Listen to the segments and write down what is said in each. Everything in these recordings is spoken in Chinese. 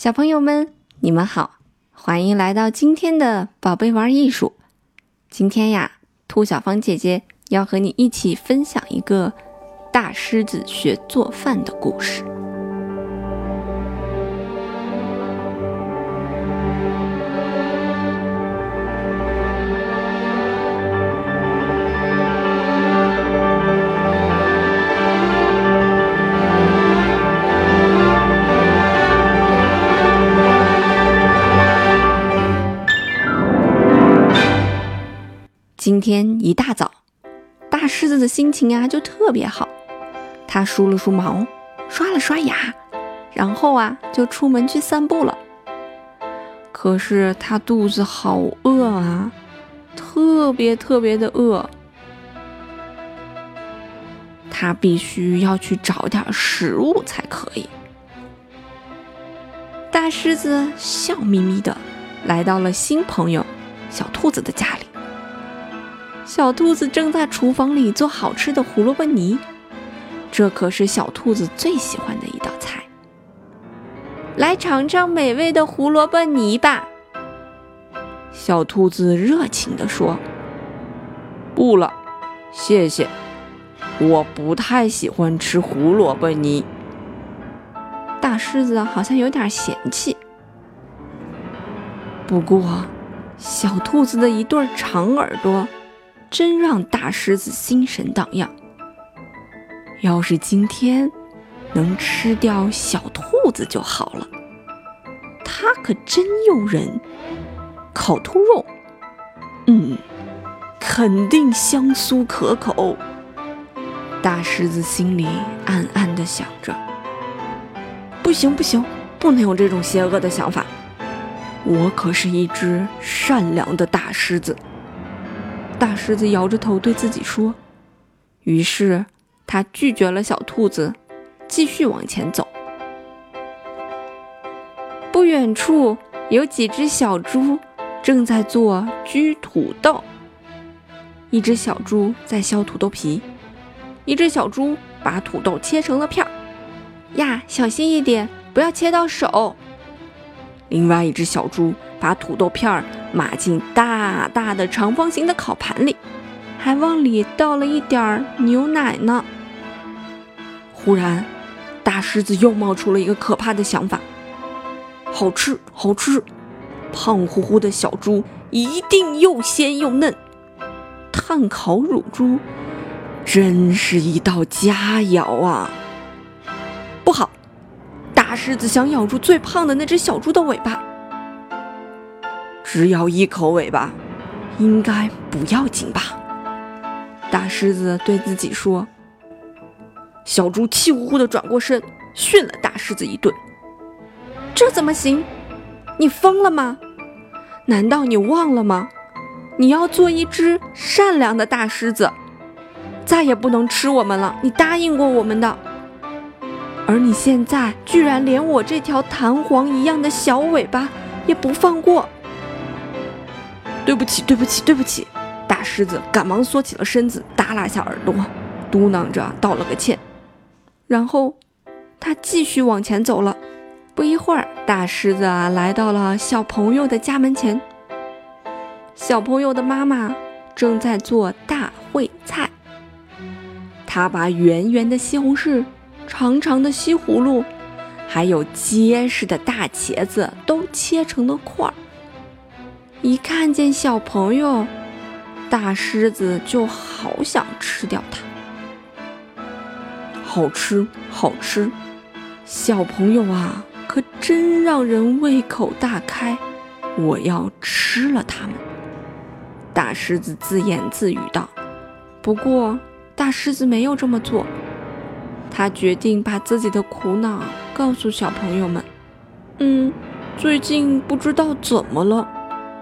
小朋友们，你们好，欢迎来到今天的宝贝玩艺术。今天呀，兔小芳姐姐要和你一起分享一个大狮子学做饭的故事。今天一大早，大狮子的心情呀就特别好。它梳了梳毛，刷了刷牙，然后啊就出门去散步了。可是它肚子好饿啊，特别特别的饿。它必须要去找点食物才可以。大狮子笑眯眯的来到了新朋友小兔子的家里。小兔子正在厨房里做好吃的胡萝卜泥，这可是小兔子最喜欢的一道菜。来尝尝美味的胡萝卜泥吧！小兔子热情地说。“不了，谢谢，我不太喜欢吃胡萝卜泥。”大狮子好像有点嫌弃。不过，小兔子的一对长耳朵。真让大狮子心神荡漾。要是今天能吃掉小兔子就好了，它可真诱人。烤兔肉，嗯，肯定香酥可口。大狮子心里暗暗地想着：不行不行，不能有这种邪恶的想法。我可是一只善良的大狮子。大狮子摇着头对自己说：“于是，他拒绝了小兔子，继续往前走。不远处有几只小猪正在做焗土豆。一只小猪在削土豆皮，一只小猪把土豆切成了片儿。呀，小心一点，不要切到手。另外一只小猪把土豆片儿。”码进大大的长方形的烤盘里，还往里倒了一点儿牛奶呢。忽然，大狮子又冒出了一个可怕的想法：好吃，好吃！胖乎乎的小猪一定又鲜又嫩，炭烤乳猪真是一道佳肴啊！不好，大狮子想咬住最胖的那只小猪的尾巴。只咬一口尾巴，应该不要紧吧？大狮子对自己说。小猪气呼呼地转过身，训了大狮子一顿。这怎么行？你疯了吗？难道你忘了吗？你要做一只善良的大狮子，再也不能吃我们了。你答应过我们的，而你现在居然连我这条弹簧一样的小尾巴也不放过。对不起，对不起，对不起！大狮子赶忙缩起了身子，耷拉下耳朵，嘟囔着道了个歉。然后，他继续往前走了。不一会儿，大狮子啊来到了小朋友的家门前。小朋友的妈妈正在做大烩菜，她把圆圆的西红柿、长长的西葫芦，还有结实的大茄子都切成了块儿。一看见小朋友，大狮子就好想吃掉它。好吃，好吃，小朋友啊，可真让人胃口大开。我要吃了它们。大狮子自言自语道。不过，大狮子没有这么做，他决定把自己的苦恼告诉小朋友们。嗯，最近不知道怎么了。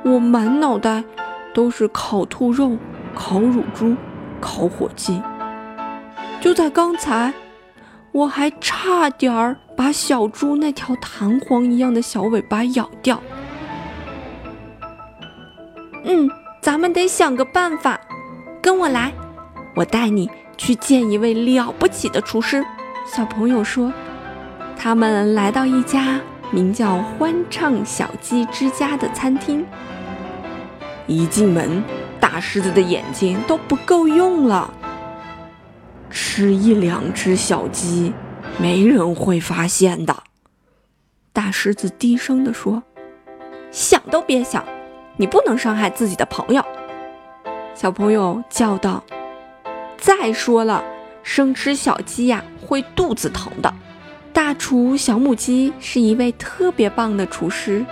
我满脑袋都是烤兔肉、烤乳猪、烤火鸡。就在刚才，我还差点儿把小猪那条弹簧一样的小尾巴咬掉。嗯，咱们得想个办法。跟我来，我带你去见一位了不起的厨师。小朋友说，他们来到一家名叫“欢唱小鸡之家”的餐厅。一进门，大狮子的眼睛都不够用了。吃一两只小鸡，没人会发现的。大狮子低声地说：“想都别想，你不能伤害自己的朋友。”小朋友叫道：“再说了，生吃小鸡呀，会肚子疼的。”大厨小母鸡是一位特别棒的厨师，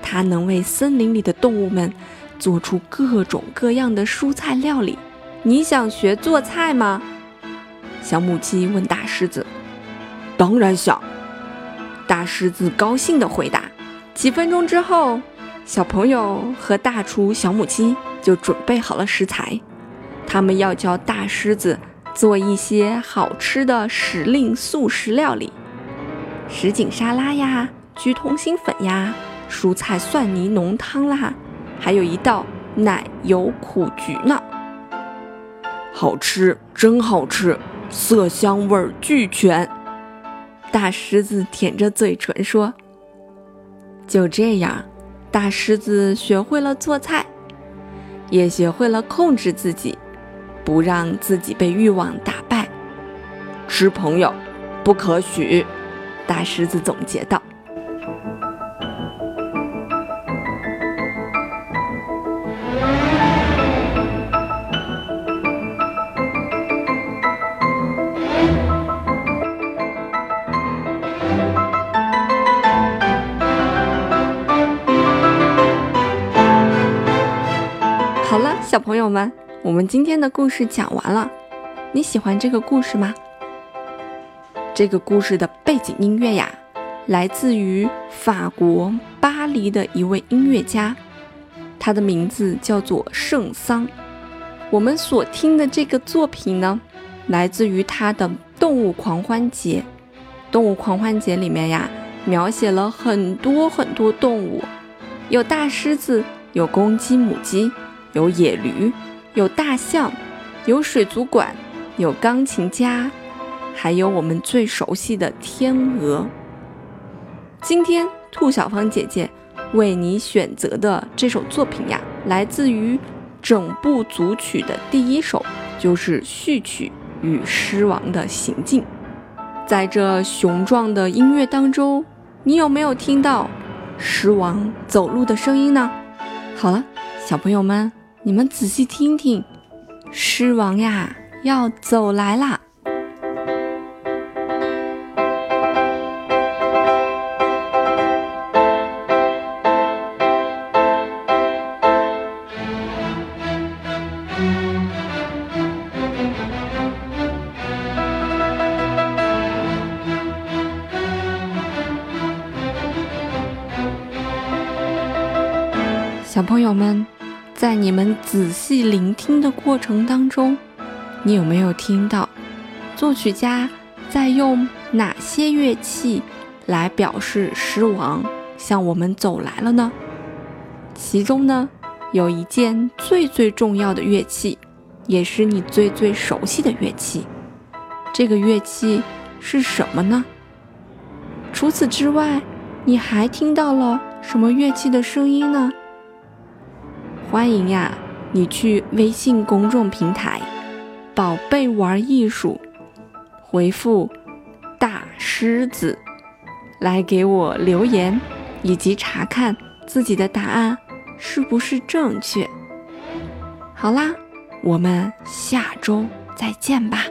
他能为森林里的动物们做出各种各样的蔬菜料理。你想学做菜吗？小母鸡问大狮子。当然想。大狮子高兴地回答。几分钟之后，小朋友和大厨小母鸡就准备好了食材，他们要教大狮子做一些好吃的时令素食料理。什锦沙拉呀，焗通心粉呀，蔬菜蒜泥浓汤啦，还有一道奶油苦菊呢。好吃，真好吃，色香味俱全。大狮子舔着嘴唇说：“就这样，大狮子学会了做菜，也学会了控制自己，不让自己被欲望打败。吃朋友，不可许。”大狮子总结道：“好了，小朋友们，我们今天的故事讲完了。你喜欢这个故事吗？”这个故事的背景音乐呀，来自于法国巴黎的一位音乐家，他的名字叫做圣桑。我们所听的这个作品呢，来自于他的《动物狂欢节》。《动物狂欢节》里面呀，描写了很多很多动物，有大狮子，有公鸡、母鸡，有野驴，有大象，有水族馆，有钢琴家。还有我们最熟悉的天鹅。今天兔小芳姐姐为你选择的这首作品呀，来自于整部组曲的第一首，就是序曲与狮王的行进。在这雄壮的音乐当中，你有没有听到狮王走路的声音呢？好了，小朋友们，你们仔细听听，狮王呀要走来啦！小朋友们，在你们仔细聆听的过程当中，你有没有听到作曲家在用哪些乐器来表示狮王向我们走来了呢？其中呢，有一件最最重要的乐器，也是你最最熟悉的乐器。这个乐器是什么呢？除此之外，你还听到了什么乐器的声音呢？欢迎呀，你去微信公众平台“宝贝玩艺术”回复“大狮子”来给我留言，以及查看自己的答案是不是正确。好啦，我们下周再见吧。